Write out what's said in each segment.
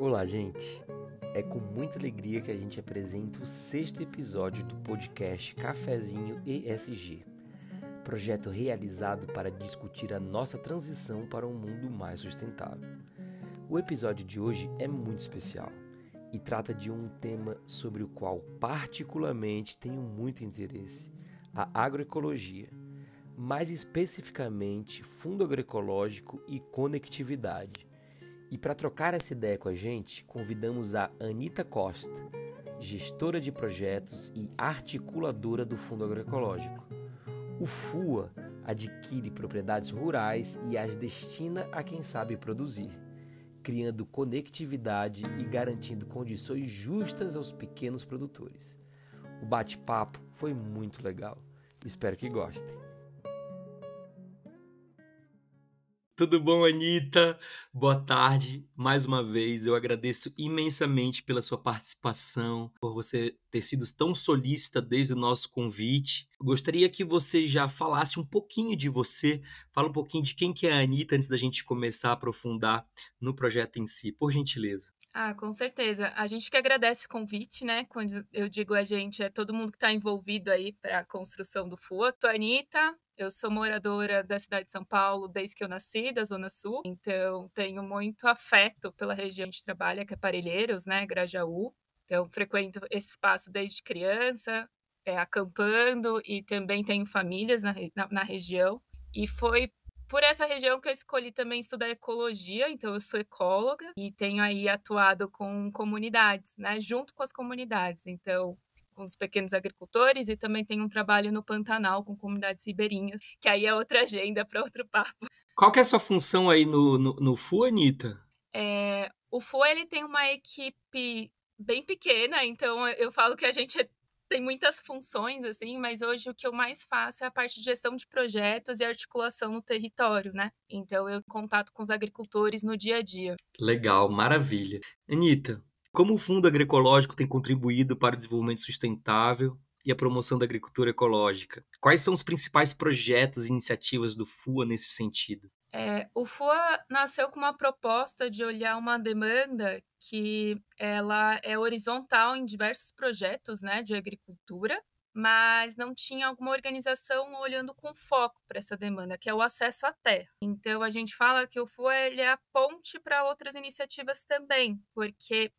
Olá, gente. É com muita alegria que a gente apresenta o sexto episódio do podcast Cafezinho ESG, projeto realizado para discutir a nossa transição para um mundo mais sustentável. O episódio de hoje é muito especial e trata de um tema sobre o qual particularmente tenho muito interesse, a agroecologia, mais especificamente fundo agroecológico e conectividade. E para trocar essa ideia com a gente, convidamos a Anita Costa, gestora de projetos e articuladora do Fundo Agroecológico. O FUA adquire propriedades rurais e as destina a quem sabe produzir criando conectividade e garantindo condições justas aos pequenos produtores. O bate-papo foi muito legal. Espero que gostem. Tudo bom, Anitta? Boa tarde. Mais uma vez, eu agradeço imensamente pela sua participação, por você ter sido tão solícita desde o nosso convite. Gostaria que você já falasse um pouquinho de você, fala um pouquinho de quem que é a Anitta antes da gente começar a aprofundar no projeto em si, por gentileza. Ah, com certeza. A gente que agradece o convite, né? Quando eu digo a gente, é todo mundo que está envolvido aí para a construção do FUA. Tô Anitta, eu sou moradora da cidade de São Paulo desde que eu nasci, da Zona Sul, então tenho muito afeto pela região gente trabalha, que é Parelheiros, né, Grajaú. Então frequento esse espaço desde criança, é, acampando e também tenho famílias na, na, na região. E foi por essa região que eu escolhi também estudar ecologia, então eu sou ecóloga e tenho aí atuado com comunidades, né, junto com as comunidades. Então, com os pequenos agricultores e também tem um trabalho no Pantanal com comunidades ribeirinhas, que aí é outra agenda para outro papo. Qual que é a sua função aí no, no, no FU, Anitta? É, o FU ele tem uma equipe bem pequena, então eu falo que a gente tem muitas funções, assim, mas hoje o que eu mais faço é a parte de gestão de projetos e articulação no território, né? Então eu contato com os agricultores no dia a dia. Legal, maravilha. Anitta, como o Fundo Agroecológico tem contribuído para o desenvolvimento sustentável e a promoção da agricultura ecológica? Quais são os principais projetos e iniciativas do FUA nesse sentido? É, o FUA nasceu com uma proposta de olhar uma demanda que ela é horizontal em diversos projetos né, de agricultura, mas não tinha alguma organização olhando com foco para essa demanda, que é o acesso à terra. Então a gente fala que o FUA é a ponte para outras iniciativas também, porque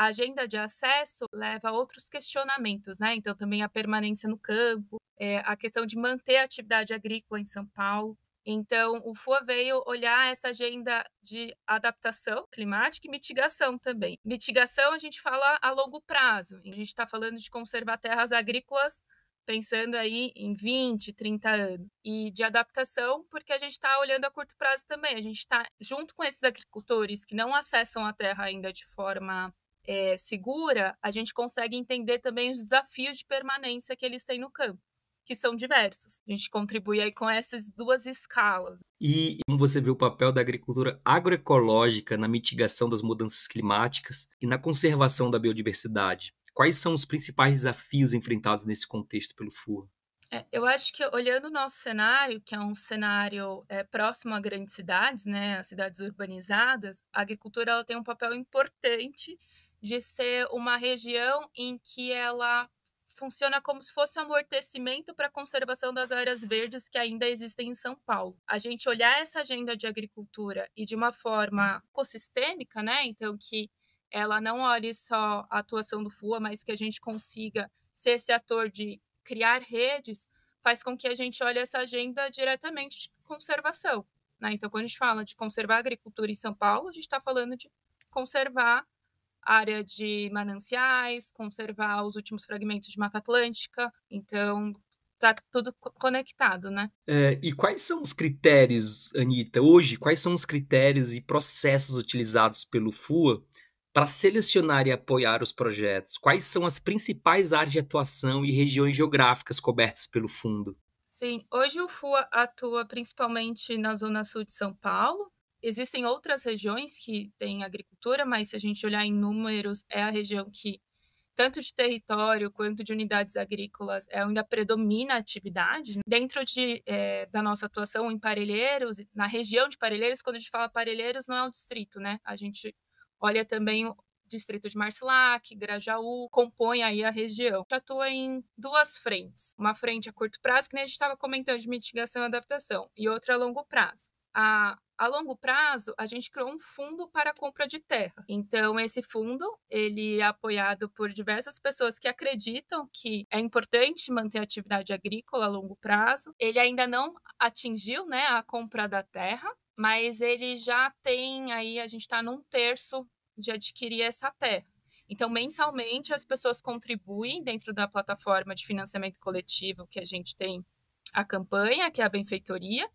a agenda de acesso leva a outros questionamentos, né? Então, também a permanência no campo, é, a questão de manter a atividade agrícola em São Paulo. Então, o FUA veio olhar essa agenda de adaptação climática e mitigação também. Mitigação, a gente fala a longo prazo. A gente está falando de conservar terras agrícolas pensando aí em 20, 30 anos. E de adaptação, porque a gente está olhando a curto prazo também. A gente está junto com esses agricultores que não acessam a terra ainda de forma é, segura, a gente consegue entender também os desafios de permanência que eles têm no campo, que são diversos. A gente contribui aí com essas duas escalas. E como você vê o papel da agricultura agroecológica na mitigação das mudanças climáticas e na conservação da biodiversidade? Quais são os principais desafios enfrentados nesse contexto pelo FUA? É, eu acho que olhando o nosso cenário, que é um cenário é, próximo a grandes cidades, né, as cidades urbanizadas, a agricultura ela tem um papel importante de ser uma região em que ela funciona como se fosse um amortecimento para a conservação das áreas verdes que ainda existem em São Paulo. A gente olhar essa agenda de agricultura e de uma forma ecossistêmica, né? Então que ela não olhe só a atuação do FUA, mas que a gente consiga ser esse ator de criar redes, faz com que a gente olhe essa agenda diretamente de conservação. Né? Então, quando a gente fala de conservar a agricultura em São Paulo, a gente está falando de conservar área de mananciais, conservar os últimos fragmentos de Mata Atlântica. Então, tá tudo conectado, né? É, e quais são os critérios, Anitta, hoje, quais são os critérios e processos utilizados pelo FUA para selecionar e apoiar os projetos? Quais são as principais áreas de atuação e regiões geográficas cobertas pelo fundo? Sim, hoje o FUA atua principalmente na zona sul de São Paulo, Existem outras regiões que têm agricultura, mas se a gente olhar em números, é a região que tanto de território quanto de unidades agrícolas, é, ainda predomina a atividade. Dentro de, é, da nossa atuação em Parelheiros, na região de Parelheiros, quando a gente fala Parelheiros, não é um distrito, né? A gente olha também o distrito de Marcilac, Grajaú, compõe aí a região. Atua em duas frentes. Uma frente a curto prazo, que a gente estava comentando, de mitigação e adaptação, e outra a longo prazo. A a longo prazo, a gente criou um fundo para a compra de terra. Então, esse fundo, ele é apoiado por diversas pessoas que acreditam que é importante manter a atividade agrícola a longo prazo. Ele ainda não atingiu né, a compra da terra, mas ele já tem aí, a gente está num terço de adquirir essa terra. Então, mensalmente, as pessoas contribuem dentro da plataforma de financiamento coletivo que a gente tem a campanha, que é a benfeitoria,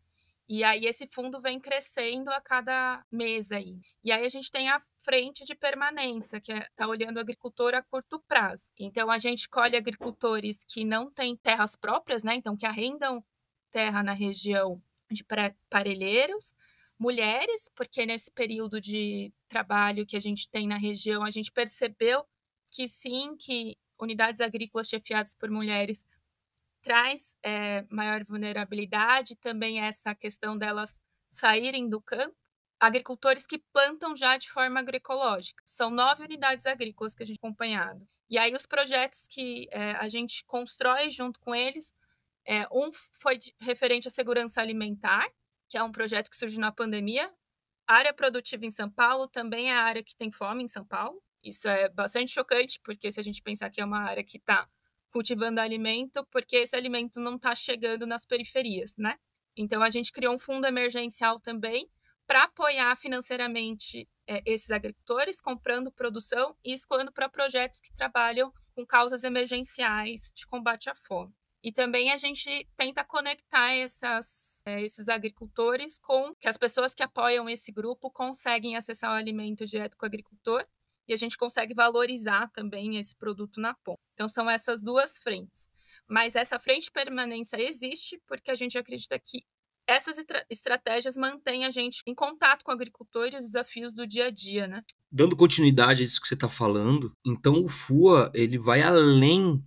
e aí esse fundo vem crescendo a cada mês aí. E aí a gente tem a frente de permanência, que é tá olhando o agricultor a curto prazo. Então a gente colhe agricultores que não têm terras próprias, né? Então que arrendam terra na região de parelheiros, mulheres, porque nesse período de trabalho que a gente tem na região, a gente percebeu que sim, que unidades agrícolas chefiadas por mulheres traz é, maior vulnerabilidade, também essa questão delas saírem do campo. Agricultores que plantam já de forma agroecológica. São nove unidades agrícolas que a gente acompanhado. E aí os projetos que é, a gente constrói junto com eles, é, um foi de, referente à segurança alimentar, que é um projeto que surgiu na pandemia. Área produtiva em São Paulo também é a área que tem fome em São Paulo. Isso é bastante chocante, porque se a gente pensar que é uma área que está cultivando alimento, porque esse alimento não está chegando nas periferias, né? Então a gente criou um fundo emergencial também para apoiar financeiramente é, esses agricultores, comprando produção e escoando para projetos que trabalham com causas emergenciais de combate à fome. E também a gente tenta conectar essas, é, esses agricultores com que as pessoas que apoiam esse grupo conseguem acessar o alimento direto com o agricultor e a gente consegue valorizar também esse produto na ponta. Então são essas duas frentes. Mas essa frente permanência existe porque a gente acredita que essas estratégias mantêm a gente em contato com o agricultor e os desafios do dia a dia, né? Dando continuidade a isso que você está falando, então o FUA ele vai além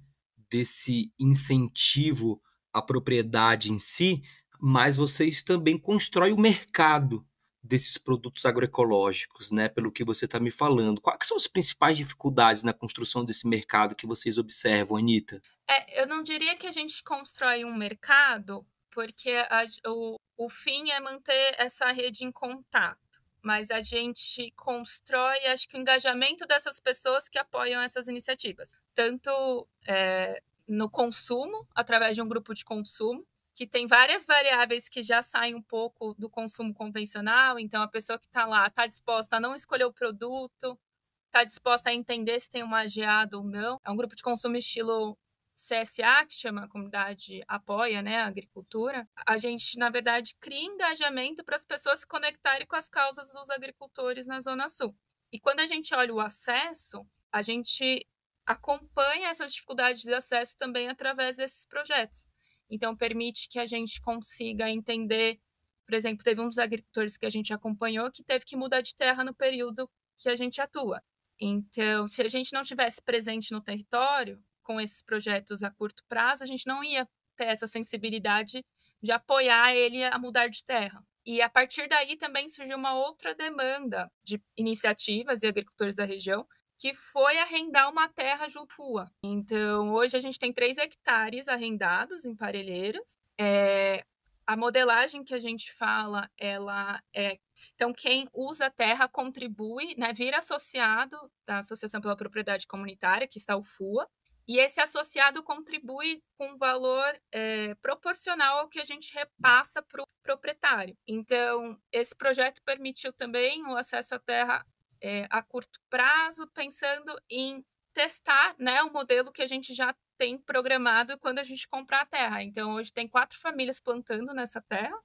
desse incentivo à propriedade em si, mas vocês também constroem o mercado desses produtos agroecológicos, né? Pelo que você está me falando. Quais são as principais dificuldades na construção desse mercado que vocês observam, Anitta? É, eu não diria que a gente constrói um mercado, porque a, o, o fim é manter essa rede em contato. Mas a gente constrói, acho que o engajamento dessas pessoas que apoiam essas iniciativas. Tanto é, no consumo, através de um grupo de consumo, que tem várias variáveis que já saem um pouco do consumo convencional. Então, a pessoa que está lá está disposta a não escolher o produto, está disposta a entender se tem uma geada ou não. É um grupo de consumo estilo CSA, que chama a comunidade apoia né, a agricultura. A gente, na verdade, cria engajamento para as pessoas se conectarem com as causas dos agricultores na Zona Sul. E quando a gente olha o acesso, a gente acompanha essas dificuldades de acesso também através desses projetos. Então, permite que a gente consiga entender. Por exemplo, teve um dos agricultores que a gente acompanhou que teve que mudar de terra no período que a gente atua. Então, se a gente não tivesse presente no território com esses projetos a curto prazo, a gente não ia ter essa sensibilidade de apoiar ele a mudar de terra. E a partir daí também surgiu uma outra demanda de iniciativas e agricultores da região que foi arrendar uma terra junto FUA. Então, hoje a gente tem 3 hectares arrendados em Parelheiros. É, a modelagem que a gente fala, ela é. Então, quem usa a terra contribui, né, vira associado da Associação pela Propriedade Comunitária, que está o FUA, e esse associado contribui com valor é, proporcional ao que a gente repassa para o proprietário. Então, esse projeto permitiu também o acesso à terra é, a curto prazo, pensando em testar né, o modelo que a gente já tem programado quando a gente comprar a terra. Então, hoje tem quatro famílias plantando nessa terra,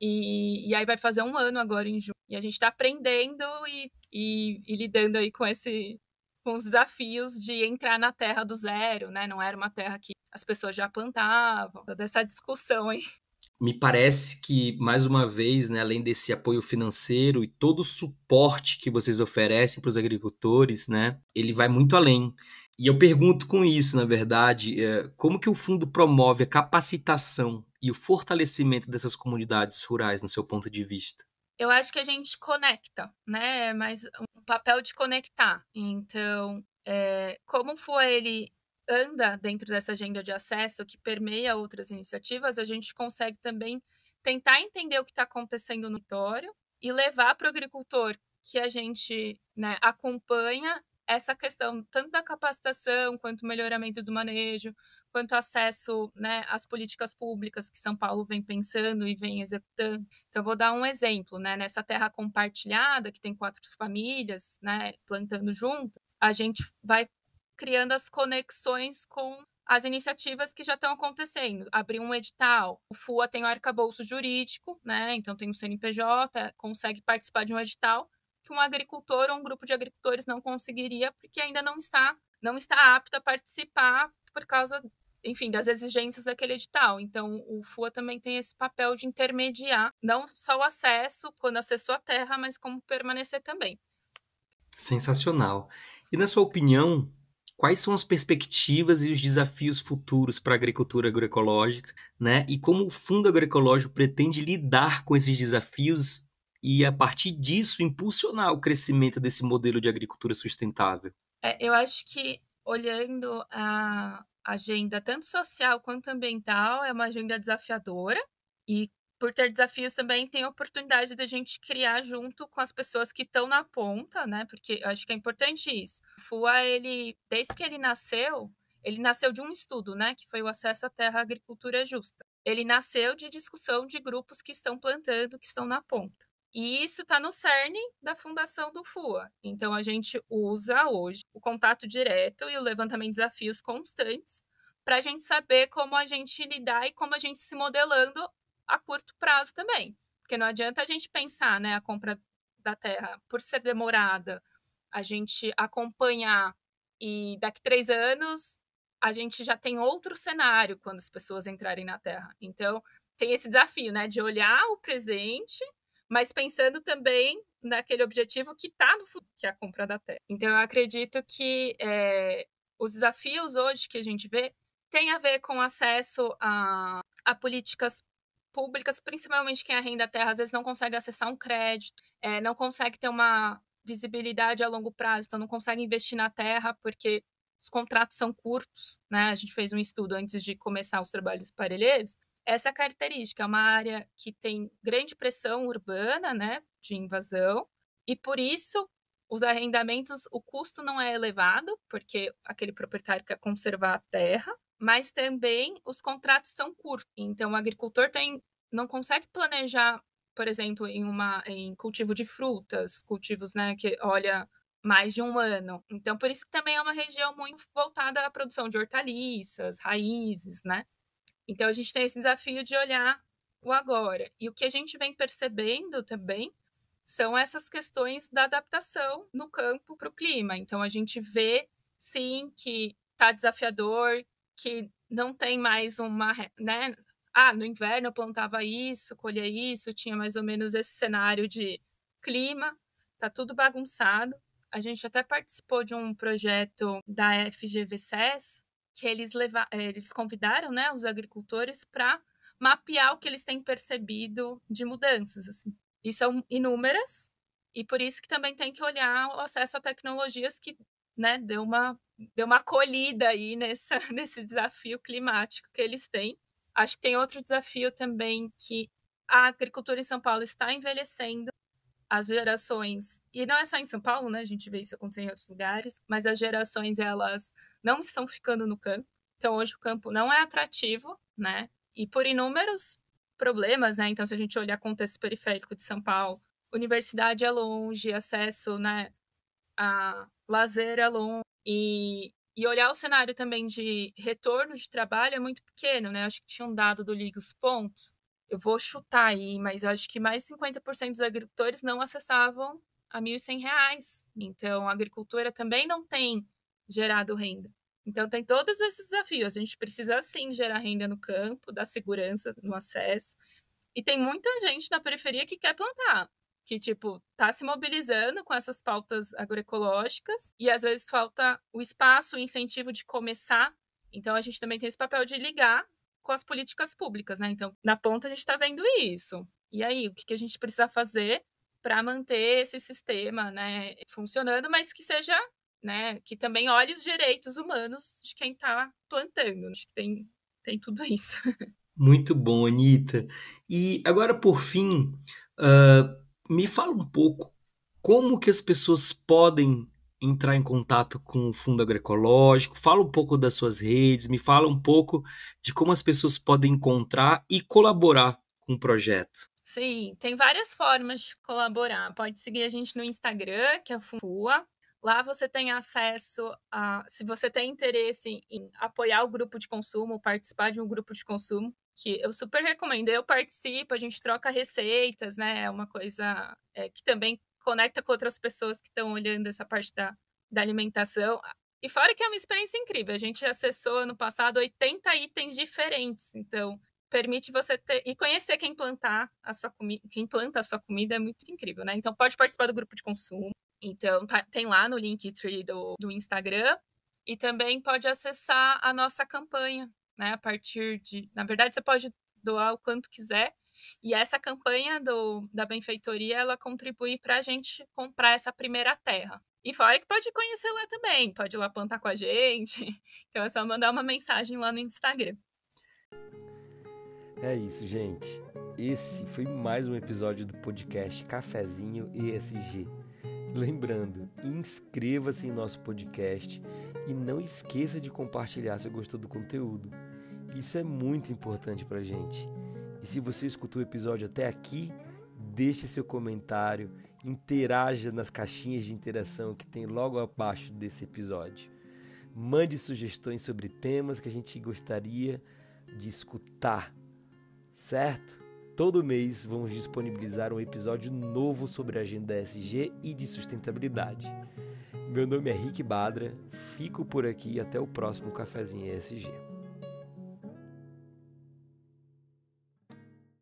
e, e aí vai fazer um ano agora em junho. E a gente está aprendendo e, e, e, lidando aí com esse com os desafios de entrar na terra do zero, né? Não era uma terra que as pessoas já plantavam, toda essa discussão aí. Me parece que, mais uma vez, né, além desse apoio financeiro e todo o suporte que vocês oferecem para os agricultores, né, ele vai muito além. E eu pergunto com isso, na verdade, é, como que o fundo promove a capacitação e o fortalecimento dessas comunidades rurais, no seu ponto de vista? Eu acho que a gente conecta, né? É mais um papel de conectar. Então, é, como foi ele anda dentro dessa agenda de acesso que permeia outras iniciativas, a gente consegue também tentar entender o que está acontecendo no território e levar para o agricultor que a gente né, acompanha essa questão tanto da capacitação quanto melhoramento do manejo, quanto acesso né, às políticas públicas que São Paulo vem pensando e vem executando. Então, vou dar um exemplo, né? Nessa terra compartilhada, que tem quatro famílias né, plantando junto, a gente vai criando as conexões com as iniciativas que já estão acontecendo. Abrir um edital. O FUA tem o arcabouço jurídico, né? Então tem o CNPJ, consegue participar de um edital que um agricultor ou um grupo de agricultores não conseguiria, porque ainda não está, não está apto a participar por causa, enfim, das exigências daquele edital. Então, o FUA também tem esse papel de intermediar não só o acesso quando acessou a terra, mas como permanecer também. Sensacional. E na sua opinião, quais são as perspectivas e os desafios futuros para a agricultura agroecológica, né? E como o Fundo Agroecológico pretende lidar com esses desafios e, a partir disso, impulsionar o crescimento desse modelo de agricultura sustentável? É, eu acho que, olhando a agenda tanto social quanto ambiental, é uma agenda desafiadora e por ter desafios também tem a oportunidade da gente criar junto com as pessoas que estão na ponta, né? Porque eu acho que é importante isso. O FUA, ele, desde que ele nasceu, ele nasceu de um estudo, né? Que foi o acesso à terra à agricultura justa. Ele nasceu de discussão de grupos que estão plantando, que estão na ponta. E isso está no cerne da fundação do FUA. Então, a gente usa hoje o contato direto e o levantamento de desafios constantes para a gente saber como a gente lidar e como a gente se modelando a curto prazo também. Porque não adianta a gente pensar, né, a compra da terra, por ser demorada, a gente acompanhar e daqui três anos a gente já tem outro cenário quando as pessoas entrarem na terra. Então, tem esse desafio, né, de olhar o presente, mas pensando também naquele objetivo que está no futuro, que é a compra da terra. Então, eu acredito que é, os desafios hoje que a gente vê têm a ver com acesso a, a políticas públicas, principalmente quem arrenda terra, às vezes não consegue acessar um crédito, é, não consegue ter uma visibilidade a longo prazo, então não consegue investir na terra porque os contratos são curtos, né? A gente fez um estudo antes de começar os trabalhos parelheiros. Essa é a característica, é uma área que tem grande pressão urbana, né, de invasão, e por isso os arrendamentos, o custo não é elevado, porque aquele proprietário quer conservar a terra, mas também os contratos são curtos. Então, o agricultor tem, não consegue planejar, por exemplo, em, uma, em cultivo de frutas, cultivos né, que olha mais de um ano. Então, por isso que também é uma região muito voltada à produção de hortaliças, raízes, né? Então, a gente tem esse desafio de olhar o agora. E o que a gente vem percebendo também são essas questões da adaptação no campo para o clima. Então, a gente vê, sim, que está desafiador, que não tem mais uma, né? Ah, no inverno eu plantava isso, colhia isso, tinha mais ou menos esse cenário de clima, tá tudo bagunçado. A gente até participou de um projeto da FGVCS que eles leva, eles convidaram, né, os agricultores para mapear o que eles têm percebido de mudanças, assim. E são inúmeras, e por isso que também tem que olhar o acesso a tecnologias que, né, deu uma deu uma acolhida aí nessa, nesse desafio climático que eles têm. Acho que tem outro desafio também que a agricultura em São Paulo está envelhecendo. As gerações, e não é só em São Paulo, né? A gente vê isso acontecer em outros lugares, mas as gerações elas não estão ficando no campo. Então hoje o campo não é atrativo, né? E por inúmeros problemas, né? Então se a gente olhar contexto periférico de São Paulo, universidade é longe, acesso, né, a lazer é longe, e, e olhar o cenário também de retorno de trabalho é muito pequeno, né? Acho que tinha um dado do Liga os Pontos. Eu vou chutar aí, mas acho que mais de 50% dos agricultores não acessavam a R$ 1.100. Então, a agricultura também não tem gerado renda. Então tem todos esses desafios. A gente precisa sim gerar renda no campo, dar segurança no acesso. E tem muita gente na periferia que quer plantar, que tipo tá se mobilizando com essas pautas agroecológicas e às vezes falta o espaço, o incentivo de começar. Então a gente também tem esse papel de ligar com as políticas públicas, né? Então na ponta a gente está vendo isso. E aí o que, a gente precisa fazer para manter esse sistema, né, funcionando, mas que seja né, que também olhe os direitos humanos de quem está plantando. Acho que tem, tem tudo isso. Muito bom, Anitta. E agora, por fim, uh, me fala um pouco como que as pessoas podem entrar em contato com o Fundo Agroecológico, fala um pouco das suas redes, me fala um pouco de como as pessoas podem encontrar e colaborar com o projeto. Sim, tem várias formas de colaborar. Pode seguir a gente no Instagram, que é FUA, Lá você tem acesso a. Se você tem interesse em apoiar o grupo de consumo, participar de um grupo de consumo, que eu super recomendo. Eu participo, a gente troca receitas, né? É uma coisa é, que também conecta com outras pessoas que estão olhando essa parte da, da alimentação. E fora que é uma experiência incrível. A gente acessou ano passado 80 itens diferentes. Então, permite você ter e conhecer quem plantar a sua comida, quem planta a sua comida é muito incrível, né? Então pode participar do grupo de consumo. Então, tá, tem lá no Linktree do, do Instagram. E também pode acessar a nossa campanha, né? A partir de. Na verdade, você pode doar o quanto quiser. E essa campanha do, da benfeitoria, ela contribui para a gente comprar essa primeira terra. E fora que pode conhecer lá também, pode ir lá plantar com a gente. Então é só mandar uma mensagem lá no Instagram. É isso, gente. Esse foi mais um episódio do podcast Cafezinho ESG. Lembrando, inscreva-se em nosso podcast e não esqueça de compartilhar se gostou do conteúdo. Isso é muito importante para gente. E se você escutou o episódio até aqui, deixe seu comentário, interaja nas caixinhas de interação que tem logo abaixo desse episódio. Mande sugestões sobre temas que a gente gostaria de escutar, certo? Todo mês vamos disponibilizar um episódio novo sobre a agenda SG e de sustentabilidade. Meu nome é Rick Badra, fico por aqui até o próximo Cafezinho ESG.